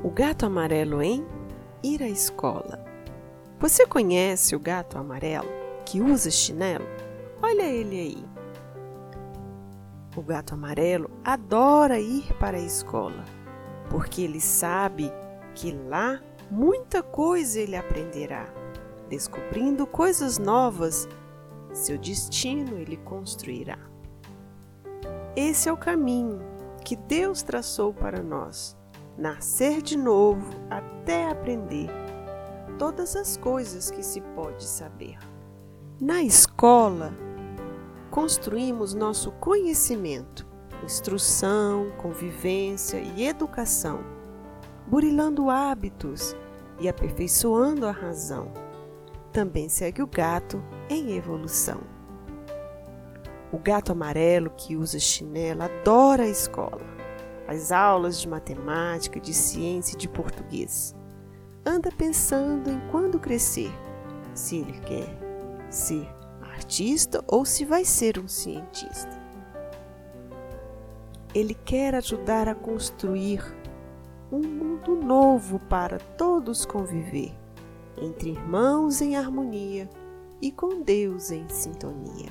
O gato amarelo em ir à escola. Você conhece o gato amarelo que usa chinelo? Olha ele aí. O gato amarelo adora ir para a escola, porque ele sabe que lá muita coisa ele aprenderá, descobrindo coisas novas, seu destino ele construirá. Esse é o caminho que Deus traçou para nós nascer de novo até aprender todas as coisas que se pode saber. Na escola, construímos nosso conhecimento, instrução, convivência e educação, burilando hábitos e aperfeiçoando a razão. Também segue o gato em evolução. O gato amarelo que usa chinelo adora a escola as aulas de matemática, de ciência e de português. Anda pensando em quando crescer, se ele quer ser artista ou se vai ser um cientista. Ele quer ajudar a construir um mundo novo para todos conviver, entre irmãos em harmonia e com Deus em sintonia.